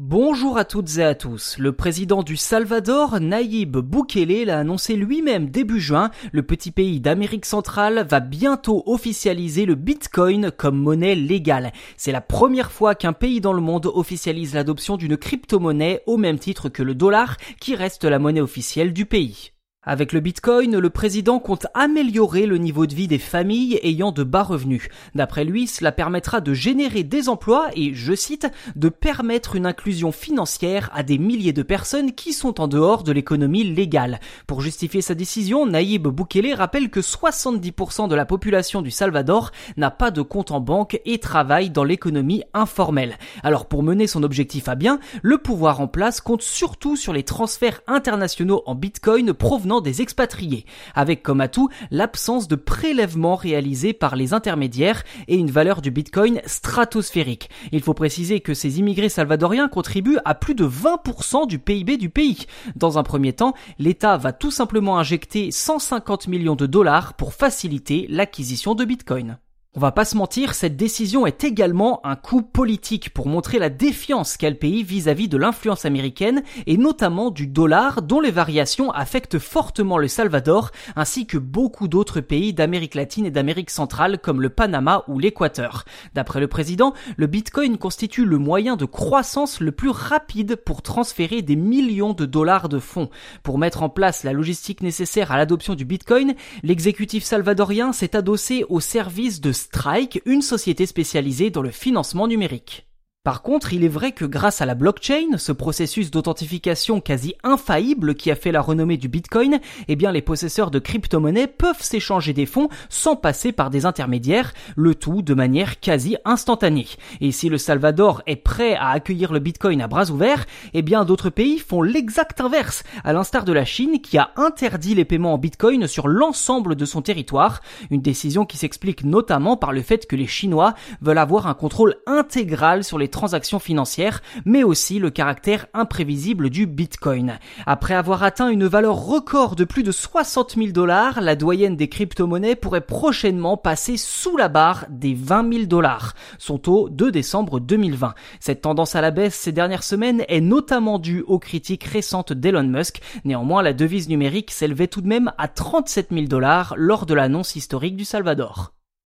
Bonjour à toutes et à tous. Le président du Salvador, Nayib Bukele, l'a annoncé lui-même début juin. Le petit pays d'Amérique centrale va bientôt officialiser le Bitcoin comme monnaie légale. C'est la première fois qu'un pays dans le monde officialise l'adoption d'une crypto-monnaie au même titre que le dollar, qui reste la monnaie officielle du pays. Avec le Bitcoin, le président compte améliorer le niveau de vie des familles ayant de bas revenus. D'après lui, cela permettra de générer des emplois et, je cite, de permettre une inclusion financière à des milliers de personnes qui sont en dehors de l'économie légale. Pour justifier sa décision, Naïb Bukele rappelle que 70% de la population du Salvador n'a pas de compte en banque et travaille dans l'économie informelle. Alors pour mener son objectif à bien, le pouvoir en place compte surtout sur les transferts internationaux en Bitcoin provenant des expatriés, avec comme atout l'absence de prélèvements réalisés par les intermédiaires et une valeur du bitcoin stratosphérique. Il faut préciser que ces immigrés salvadoriens contribuent à plus de 20% du PIB du pays. Dans un premier temps, l'État va tout simplement injecter 150 millions de dollars pour faciliter l'acquisition de bitcoin. On va pas se mentir, cette décision est également un coup politique pour montrer la défiance qu'a le pays vis-à-vis de l'influence américaine et notamment du dollar dont les variations affectent fortement le Salvador ainsi que beaucoup d'autres pays d'Amérique latine et d'Amérique centrale comme le Panama ou l'Équateur. D'après le président, le Bitcoin constitue le moyen de croissance le plus rapide pour transférer des millions de dollars de fonds. Pour mettre en place la logistique nécessaire à l'adoption du Bitcoin, l'exécutif salvadorien s'est adossé au service de Strike, une société spécialisée dans le financement numérique. Par contre, il est vrai que grâce à la blockchain, ce processus d'authentification quasi infaillible qui a fait la renommée du Bitcoin, eh bien les possesseurs de crypto-monnaies peuvent s'échanger des fonds sans passer par des intermédiaires, le tout de manière quasi instantanée. Et si le Salvador est prêt à accueillir le Bitcoin à bras ouverts, eh bien d'autres pays font l'exact inverse, à l'instar de la Chine qui a interdit les paiements en Bitcoin sur l'ensemble de son territoire, une décision qui s'explique notamment par le fait que les Chinois veulent avoir un contrôle intégral sur les transactions financières, mais aussi le caractère imprévisible du Bitcoin. Après avoir atteint une valeur record de plus de 60 000 dollars, la doyenne des crypto-monnaies pourrait prochainement passer sous la barre des 20 000 dollars, son taux de décembre 2020. Cette tendance à la baisse ces dernières semaines est notamment due aux critiques récentes d'Elon Musk. Néanmoins, la devise numérique s'élevait tout de même à 37 000 dollars lors de l'annonce historique du Salvador.